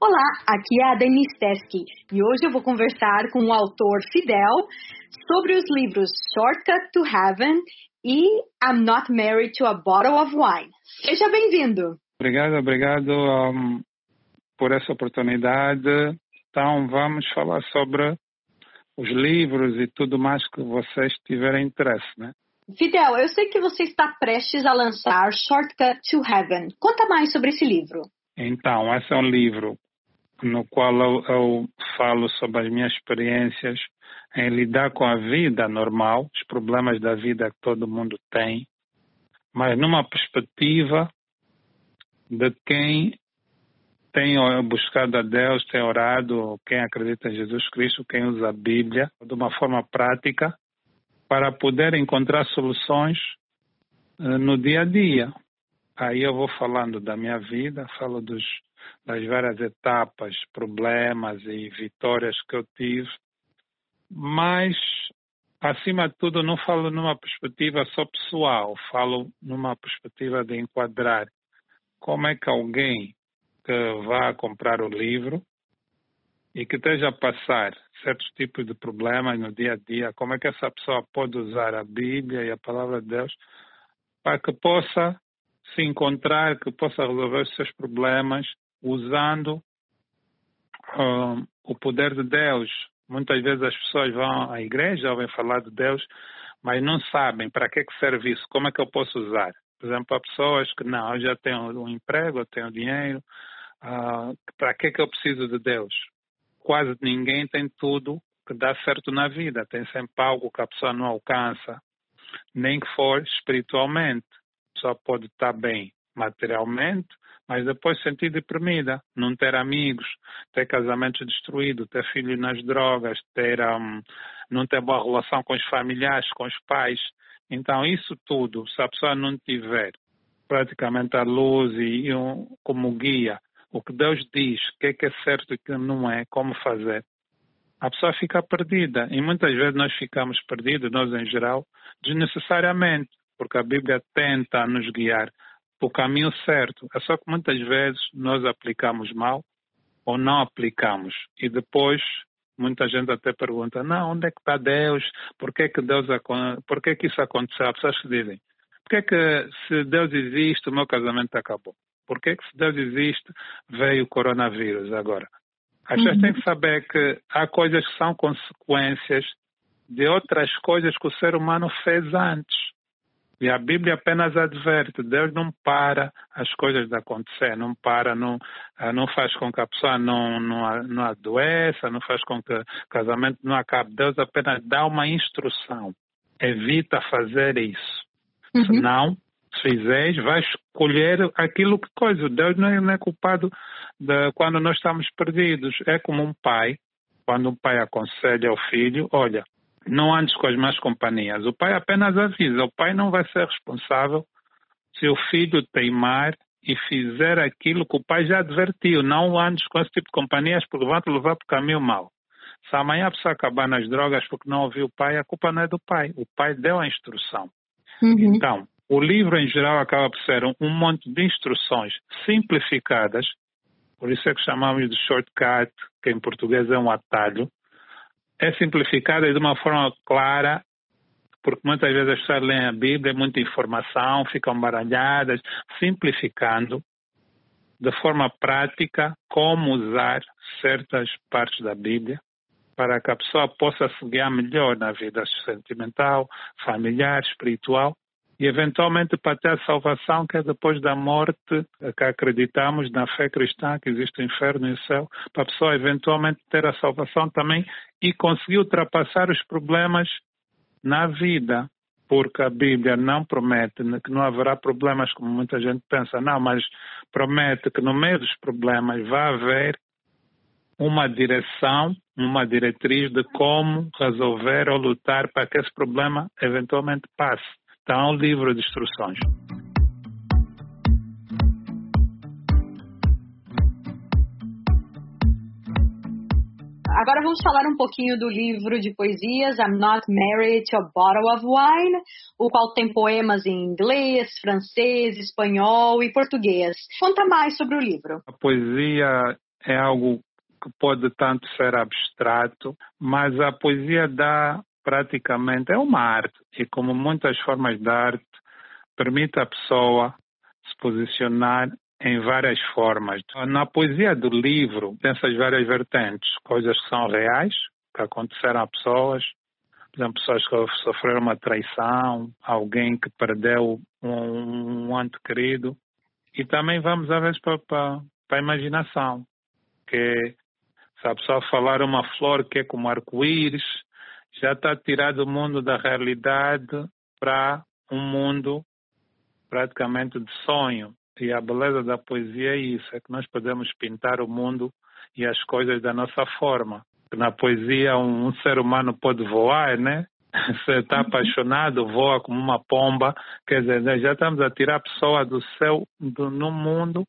Olá, aqui é a Denise Teskey e hoje eu vou conversar com o autor Fidel sobre os livros Shortcut to Heaven e I'm Not Married to a Bottle of Wine. Seja bem-vindo. Obrigado, obrigado um, por essa oportunidade. Então, vamos falar sobre os livros e tudo mais que vocês tiverem interesse, né? Fidel, eu sei que você está prestes a lançar Shortcut to Heaven. Conta mais sobre esse livro. Então, esse é um livro no qual eu, eu, falo sobre as minhas experiências em lidar com a vida normal, os problemas da vida que todo mundo tem, mas numa perspectiva de quem tem buscado a Deus, tem orado, quem acredita em Jesus Cristo, quem usa a Bíblia de uma forma prática para poder encontrar soluções uh, no dia a dia. Aí eu vou falando da minha vida, falo dos das várias etapas, problemas e vitórias que eu tive, mas acima de tudo não falo numa perspectiva só pessoal, falo numa perspectiva de enquadrar como é que alguém que vá comprar o livro e que esteja a passar certos tipos de problemas no dia a dia, como é que essa pessoa pode usar a Bíblia e a palavra de Deus para que possa se encontrar, que possa resolver os seus problemas usando o poder de Deus. Muitas vezes as pessoas vão à igreja, ouvem falar de Deus, mas não sabem para que, que serve isso, como é que eu posso usar. Por exemplo, há pessoas que não, eu já tenho um emprego, eu tenho dinheiro, uh, para que, que eu preciso de Deus? Quase ninguém tem tudo que dá certo na vida, tem sempre algo que a pessoa não alcança, nem que for espiritualmente. A pessoa pode estar bem materialmente, mas depois sentir deprimida, não ter amigos, ter casamento destruído, ter filho nas drogas, ter um, não ter boa relação com os familiares, com os pais. Então, isso tudo, se a pessoa não tiver praticamente a luz e um, como guia, o que Deus diz, o que é, que é certo e o que não é, como fazer, a pessoa fica perdida. E muitas vezes nós ficamos perdidos, nós em geral, desnecessariamente, porque a Bíblia tenta nos guiar o caminho certo. É só que muitas vezes nós aplicamos mal ou não aplicamos. E depois muita gente até pergunta, não, onde é que está Deus? Por que, que Deus por que, que isso aconteceu? As pessoas que dizem, por que, que se Deus existe, o meu casamento acabou? Por que, que se Deus existe, veio o coronavírus agora? As pessoas uhum. têm que saber que há coisas que são consequências de outras coisas que o ser humano fez antes. E a Bíblia apenas adverte, Deus não para as coisas de acontecer, não para, não, ah, não faz com que a pessoa não, não, não adoeça, não faz com que o casamento não acabe. Deus apenas dá uma instrução. Evita fazer isso. Uhum. Se fizeres, vais escolher aquilo que coisa. Deus não é, não é culpado de quando nós estamos perdidos. É como um pai, quando um pai aconselha ao filho, olha, não andes com as más companhias. O pai apenas avisa. O pai não vai ser responsável se o filho teimar e fizer aquilo que o pai já advertiu. Não andes com esse tipo de companhias porque vão te levar para o caminho mau. Se amanhã a pessoa acabar nas drogas porque não ouviu o pai, a culpa não é do pai. O pai deu a instrução. Uhum. Então, o livro em geral acaba por ser um, um monte de instruções simplificadas, por isso é que chamamos de shortcut, que em português é um atalho, é simplificada de uma forma clara, porque muitas vezes as pessoas leem a Bíblia, é muita informação, ficam baralhadas, simplificando de forma prática como usar certas partes da Bíblia para que a pessoa possa se guiar melhor na vida sentimental, familiar, espiritual e eventualmente para ter a salvação que é depois da morte, que acreditamos na fé cristã que existe o inferno e o céu, para a pessoa eventualmente ter a salvação também e conseguir ultrapassar os problemas na vida, porque a Bíblia não promete que não haverá problemas como muita gente pensa, não, mas promete que no meio dos problemas vai haver uma direção, uma diretriz de como resolver ou lutar para que esse problema eventualmente passe. Está um livro de instruções. Agora vamos falar um pouquinho do livro de poesias I'm Not Married to a Bottle of Wine, o qual tem poemas em inglês, francês, espanhol e português. Conta mais sobre o livro. A poesia é algo que pode tanto ser abstrato, mas a poesia dá praticamente, é uma arte, e como muitas formas de arte, permite à pessoa se posicionar em várias formas. Na poesia do livro, tem essas várias vertentes, coisas que são reais, que aconteceram a pessoas, por exemplo, pessoas que sofreram uma traição, alguém que perdeu um, um ente querido. E também vamos, às vezes, para, para, para a imaginação, que se a pessoa falar uma flor que é como arco-íris, já está tirado do mundo da realidade para um mundo praticamente de sonho. E a beleza da poesia é isso, é que nós podemos pintar o mundo e as coisas da nossa forma. Na poesia um, um ser humano pode voar, né? Se está apaixonado, voa como uma pomba. Quer dizer, já estamos a tirar a pessoa do céu, do, no mundo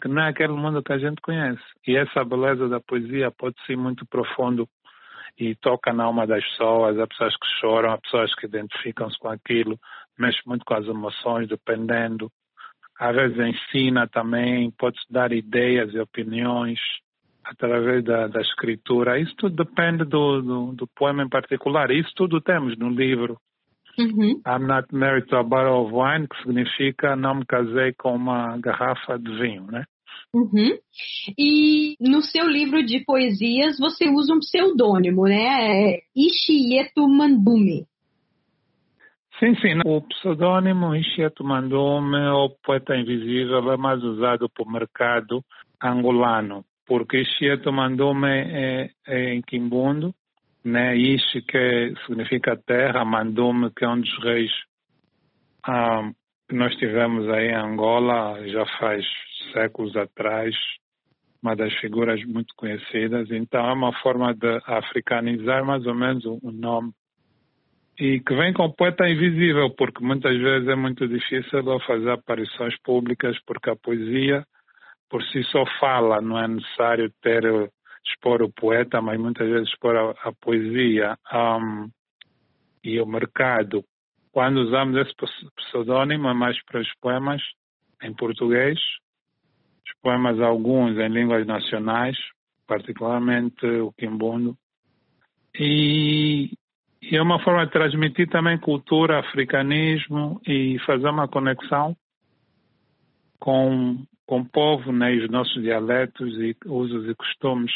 que não é aquele mundo que a gente conhece. E essa beleza da poesia pode ser muito profundo e toca na alma das pessoas. Há pessoas que choram, há pessoas que identificam-se com aquilo, mexe muito com as emoções, dependendo. Às vezes ensina também, pode-se dar ideias e opiniões através da, da escritura. Isso tudo depende do, do, do, poema em particular. Isso tudo temos no livro. Uhum. I'm not married to a bottle of wine, que significa não me casei com uma garrafa de vinho, né? Uhum. E no seu livro de poesias você usa um pseudônimo, né? É Ishieto Mandume. Sim, sim. O pseudônimo Ishieto Mandume, ou Poeta Invisível, é mais usado para o mercado angolano, porque Ishieto Mandume é, é em Quimbundo, né? Ishi, que significa terra, Mandume, que é um dos reis ah, que nós tivemos aí em Angola já faz séculos atrás, uma das figuras muito conhecidas. Então é uma forma de africanizar mais ou menos o nome. E que vem com poeta invisível, porque muitas vezes é muito difícil fazer aparições públicas, porque a poesia por si só fala, não é necessário ter expor o poeta, mas muitas vezes expor a, a poesia um, e o mercado quando usamos esse pseudônimo é mais para os poemas em português, poemas alguns em línguas nacionais, particularmente o quimbundo. E, e é uma forma de transmitir também cultura, africanismo e fazer uma conexão com, com o povo, né, os nossos dialetos e usos e costumes.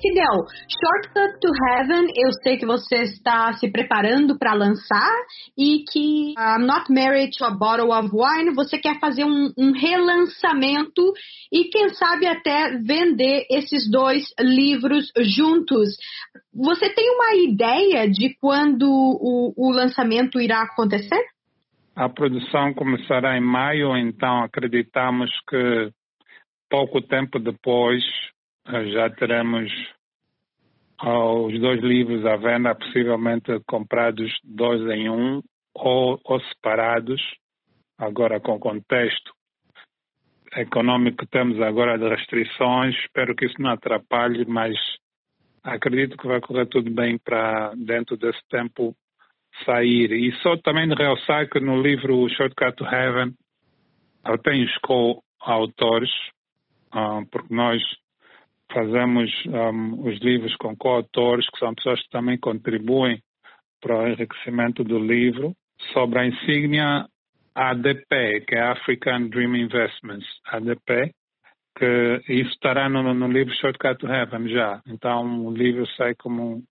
Fidel, Shortcut to Heaven, eu sei que você está se preparando para lançar e que I'm Not Married to a Bottle of Wine, você quer fazer um, um relançamento e quem sabe até vender esses dois livros juntos. Você tem uma ideia de quando o, o lançamento irá acontecer? A produção começará em maio, então acreditamos que pouco tempo depois já teremos os dois livros à venda, possivelmente comprados dois em um ou, ou separados, agora com contexto econômico que temos agora de restrições, espero que isso não atrapalhe, mas acredito que vai correr tudo bem para dentro desse tempo sair. E só também de realçar que no livro Shortcut to Heaven eu tenho co-autores, uh, porque nós fazemos um, os livros com coautores, que são pessoas que também contribuem para o enriquecimento do livro, sobre a insígnia ADP, que é African Dream Investments, ADP, que isso estará no, no livro Shortcut to Heaven já. Então o livro sai como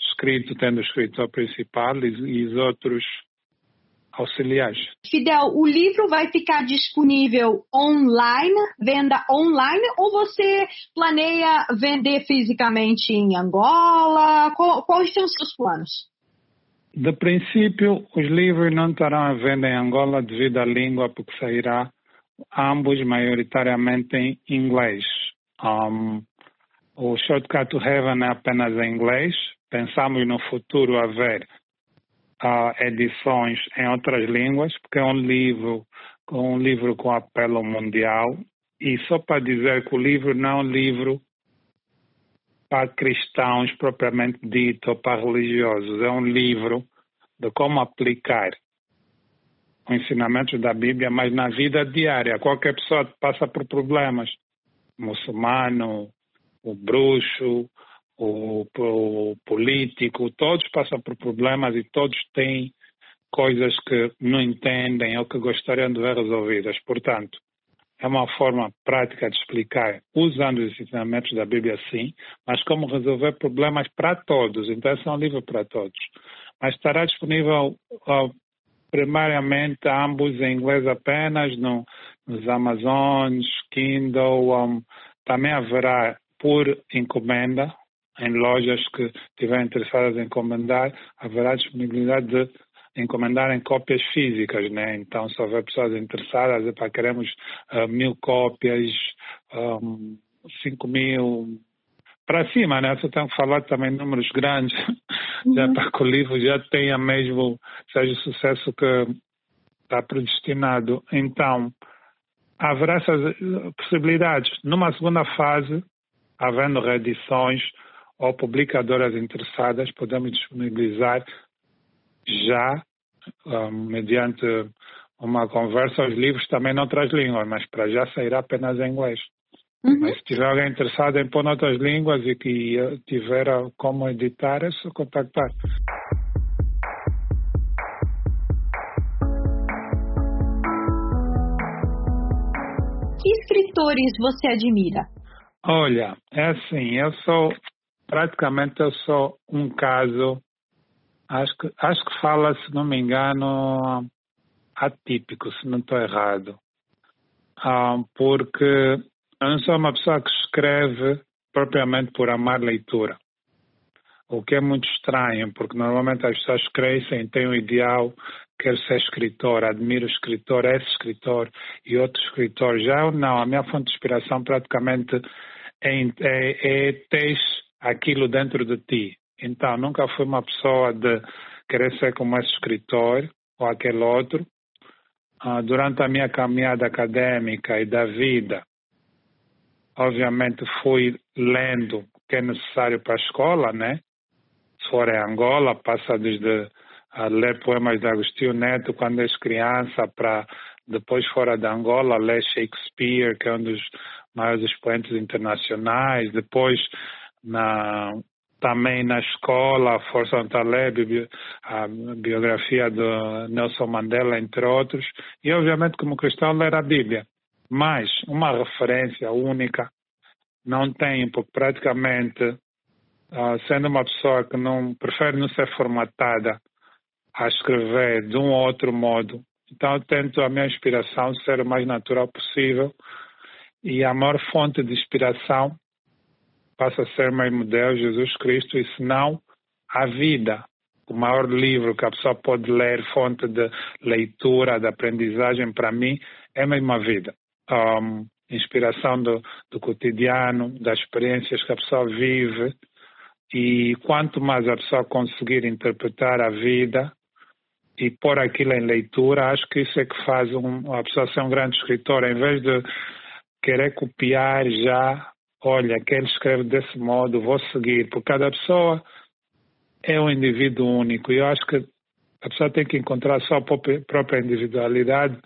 escrito, tendo o escritor principal e, e os outros auxiliares. Fidel, o livro vai ficar disponível online, venda online, ou você planeia vender fisicamente em Angola? Quais são os seus planos? De princípio, os livros não estarão à venda em Angola devido à língua, porque sairá ambos maioritariamente em inglês. Um, o Shortcut to Heaven é apenas em inglês. Pensamos no futuro haver edições em outras línguas, porque é um livro, um livro com apelo mundial. E só para dizer que o livro não é um livro para cristãos propriamente dito ou para religiosos, é um livro de como aplicar os ensinamentos da Bíblia, mas na vida diária. Qualquer pessoa passa por problemas. O muçulmano, o bruxo, o, o político, todos passam por problemas e todos têm coisas que não entendem ou que gostariam de ver resolvidas. Portanto, é uma forma prática de explicar, usando os ensinamentos da Bíblia, sim, mas como resolver problemas para todos. Então, é um livro para todos. Mas estará disponível uh, primariamente ambos em inglês apenas, no, nos Amazons, Kindle. Um, também haverá por encomenda, em lojas que estiverem interessadas em encomendar, haverá disponibilidade de encomendarem cópias físicas, né? Então, se houver pessoas interessadas, para queremos uh, mil cópias, um, cinco mil, para cima, né? Você tem que falar também números grandes, uhum. já para que o livro já tenha mesmo, seja o sucesso que está predestinado. Então, haverá essas possibilidades. Numa segunda fase, havendo reedições ou publicadoras interessadas, podemos disponibilizar já, um, mediante uma conversa, os livros também noutras línguas, mas para já sairá apenas em inglês. Uhum. Mas se tiver alguém interessado em pôr noutras línguas e que tiver como editar, é só contactar. Que escritores você admira? Olha, é assim, eu sou, praticamente eu sou um caso Acho que, acho que fala, se não me engano, atípico, se não estou errado. Ah, porque eu não sou uma pessoa que escreve propriamente por amar leitura. O que é muito estranho, porque normalmente as pessoas crescem, têm um ideal, quero ser escritor, admiro o escritor, esse escritor e outro escritor. Já eu não, a minha fonte de inspiração praticamente é, é, é aquilo dentro de ti. Então, nunca fui uma pessoa de querer ser como esse escritor ou aquele outro. Uh, durante a minha caminhada acadêmica e da vida, obviamente fui lendo o que é necessário para a escola, né? Se for em Angola, passa desde a ler poemas de Agostinho Neto quando és criança, para depois fora de Angola ler Shakespeare, que é um dos maiores expoentes internacionais, depois na também na escola, Força Taleb, a biografia de Nelson Mandela, entre outros, e obviamente como cristão ler a Bíblia. Mas uma referência única não tenho, porque praticamente, uh, sendo uma pessoa que não prefere não ser formatada a escrever de um ou outro modo, então tento a minha inspiração ser o mais natural possível. E a maior fonte de inspiração passa a ser meu modelo Jesus Cristo, e se não, a vida. O maior livro que a pessoa pode ler, fonte de leitura, de aprendizagem, para mim, é mesmo a vida. Um, inspiração do, do cotidiano, das experiências que a pessoa vive. E quanto mais a pessoa conseguir interpretar a vida e pôr aquilo em leitura, acho que isso é que faz um, a pessoa ser um grande escritor. Em vez de querer copiar já olha, quem escreve desse modo, vou seguir, porque cada pessoa é um indivíduo único e eu acho que a pessoa tem que encontrar a sua própria individualidade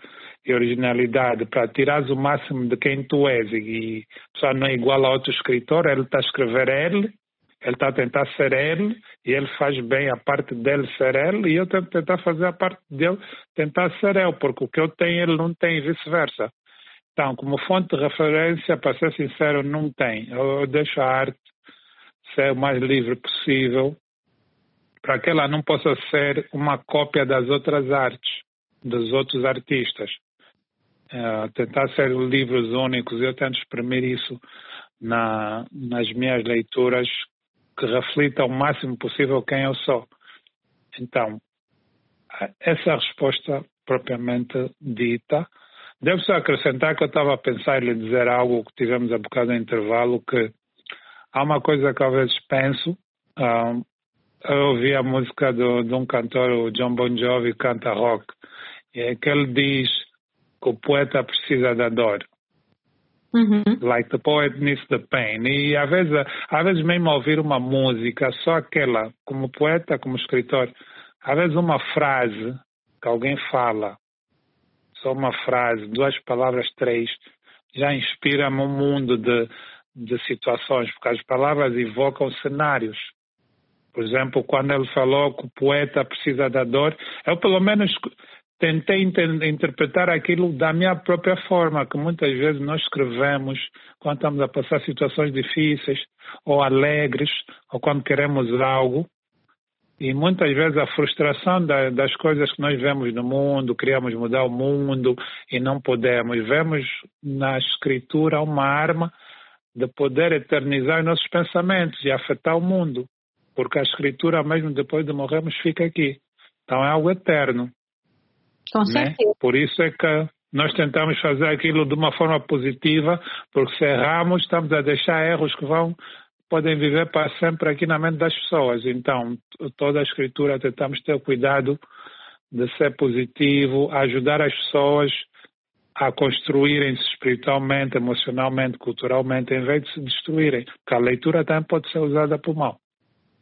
e originalidade para tirar o máximo de quem tu és e a pessoa não é igual a outro escritor, ele está a escrever ele, ele está a tentar ser ele e ele faz bem a parte dele ser ele e eu tento tentar fazer a parte dele tentar ser eu, porque o que eu tenho ele não tem e vice-versa. Então, como fonte de referência, para ser sincero, não tem. Eu deixo a arte ser o mais livre possível para que ela não possa ser uma cópia das outras artes, dos outros artistas. Uh, tentar ser livros únicos, eu tento exprimir isso na, nas minhas leituras que reflitam o máximo possível quem eu sou. Então, essa é resposta propriamente dita. Devo só acrescentar que eu estava a pensar em lhe dizer algo que tivemos a bocado de intervalo, que há uma coisa que às vezes penso. Um, eu ouvi a música do, de um cantor, o John Bon Jovi, canta rock, e é que ele diz que o poeta precisa da dor. Uhum. Like the poet needs the pain. E às vezes, às vezes mesmo ouvir uma música, só aquela, como poeta, como escritor, às vezes uma frase que alguém fala só uma frase, duas palavras, três, já inspira-me um mundo de, de situações, porque as palavras evocam cenários. Por exemplo, quando ele falou que o poeta precisa da dor, eu pelo menos tentei interpretar aquilo da minha própria forma, que muitas vezes nós escrevemos quando estamos a passar situações difíceis ou alegres, ou quando queremos algo. E muitas vezes a frustração da, das coisas que nós vemos no mundo, queremos mudar o mundo e não podemos. Vemos na escritura uma arma de poder eternizar nossos pensamentos e afetar o mundo. Porque a escritura, mesmo depois de morrermos, fica aqui. Então é algo eterno. Com né? certeza. Por isso é que nós tentamos fazer aquilo de uma forma positiva, porque se erramos, estamos a deixar erros que vão podem viver para sempre aqui na mente das pessoas. Então, toda a escritura tentamos ter cuidado de ser positivo, ajudar as pessoas a construírem-se espiritualmente, emocionalmente, culturalmente, em vez de se destruírem. Porque a leitura também pode ser usada por mal.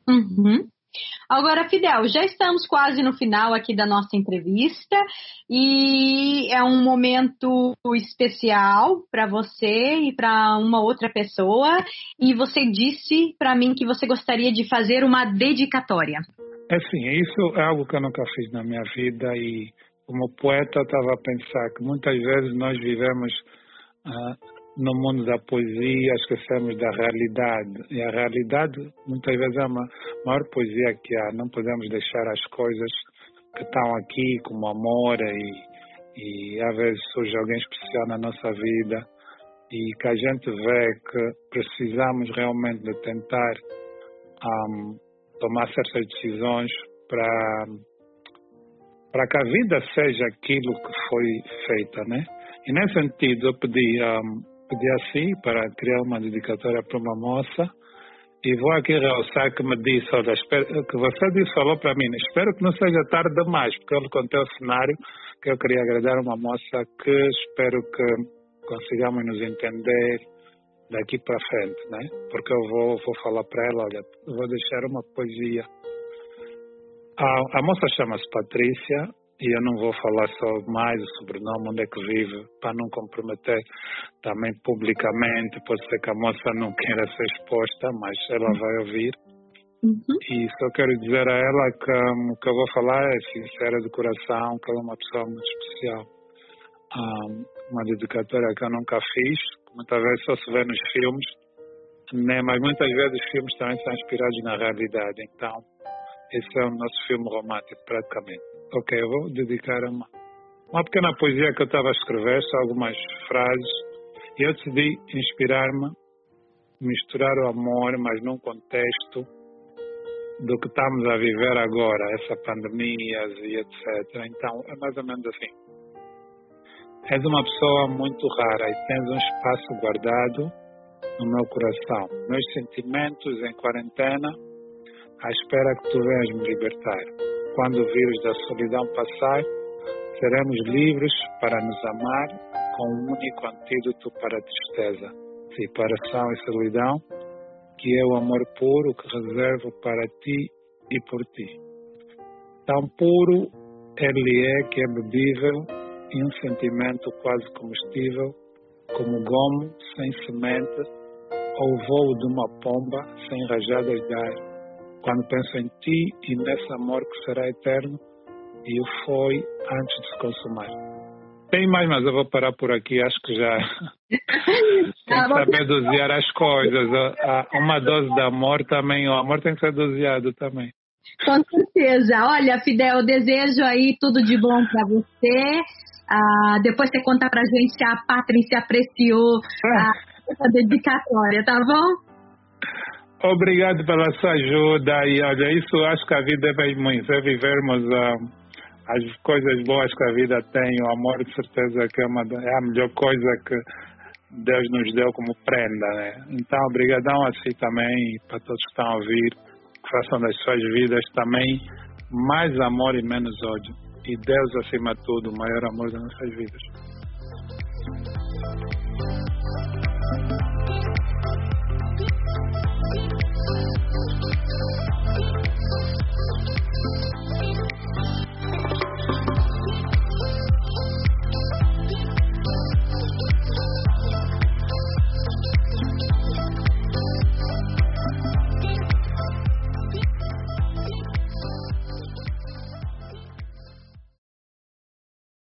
Uhum. Agora, Fidel, já estamos quase no final aqui da nossa entrevista e é um momento especial para você e para uma outra pessoa. E você disse para mim que você gostaria de fazer uma dedicatória. É sim, isso é algo que eu nunca fiz na minha vida e como poeta estava a pensar que muitas vezes nós vivemos uh, no mundo da poesia esquecemos da realidade. E a realidade muitas vezes é a maior poesia que há. Não podemos deixar as coisas que estão aqui, como amor, e, e às vezes surge alguém especial na nossa vida e que a gente vê que precisamos realmente de tentar um, tomar certas decisões para para que a vida seja aquilo que foi feita, né? E nesse sentido eu pedi um, pedi assim para criar uma dedicatória para uma moça e vou aqui realçar que me disse, olha, espero, que você disse, falou para mim, espero que não seja tarde demais, porque eu lhe contei o cenário que eu queria agradar uma moça que espero que consigamos nos entender daqui para frente, né? Porque eu vou, vou falar para ela, olha, vou deixar uma poesia. A, a moça chama-se Patrícia e eu não vou falar só mais o sobrenome, onde é que vive, para não comprometer também publicamente. Pode ser que a moça não queira ser exposta, mas ela vai ouvir. Uhum. E só quero dizer a ela que um, o que eu vou falar é sincera de coração, que ela é uma pessoa muito especial. Um, uma dedicatória que eu nunca fiz, muitas vezes só se vê nos filmes, né? mas muitas vezes os filmes também são inspirados na realidade. Então, esse é o nosso filme romântico, praticamente ok, eu vou dedicar uma, uma pequena poesia que eu estava a escrever, só algumas frases, e eu decidi inspirar-me, misturar o amor, mas num contexto do que estamos a viver agora, essa pandemia e etc. Então, é mais ou menos assim. És uma pessoa muito rara e tens um espaço guardado no meu coração. Meus sentimentos em quarentena, à espera que tu venhas me libertar quando o vírus da solidão passar, seremos livres para nos amar com um único antídoto para a tristeza, separação e solidão, que é o amor puro que reservo para ti e por ti. Tão puro ele é que é bebível e um sentimento quase comestível, como gomo sem semente ou voo de uma pomba sem rajadas de ar quando penso em ti e nesse amor que será eterno, e o foi antes de se consumar. Tem mais, mas eu vou parar por aqui. Acho que já tem que saber dosear as coisas. Uma dose de amor também, o amor tem que ser doseado também. Com certeza. Olha, Fidel, desejo aí tudo de bom para você. Ah, depois você conta pra gente se a Patrícia apreciou a, a dedicatória, tá bom? Obrigado pela sua ajuda e olha, isso acho que a vida é muito, é vivermos uh, as coisas boas que a vida tem, o amor de certeza que é, uma, é a melhor coisa que Deus nos deu como prenda, né? Então, obrigadão a si também e para todos que estão a ouvir, que façam das suas vidas também mais amor e menos ódio. E Deus, acima de tudo, o maior amor das nossas vidas.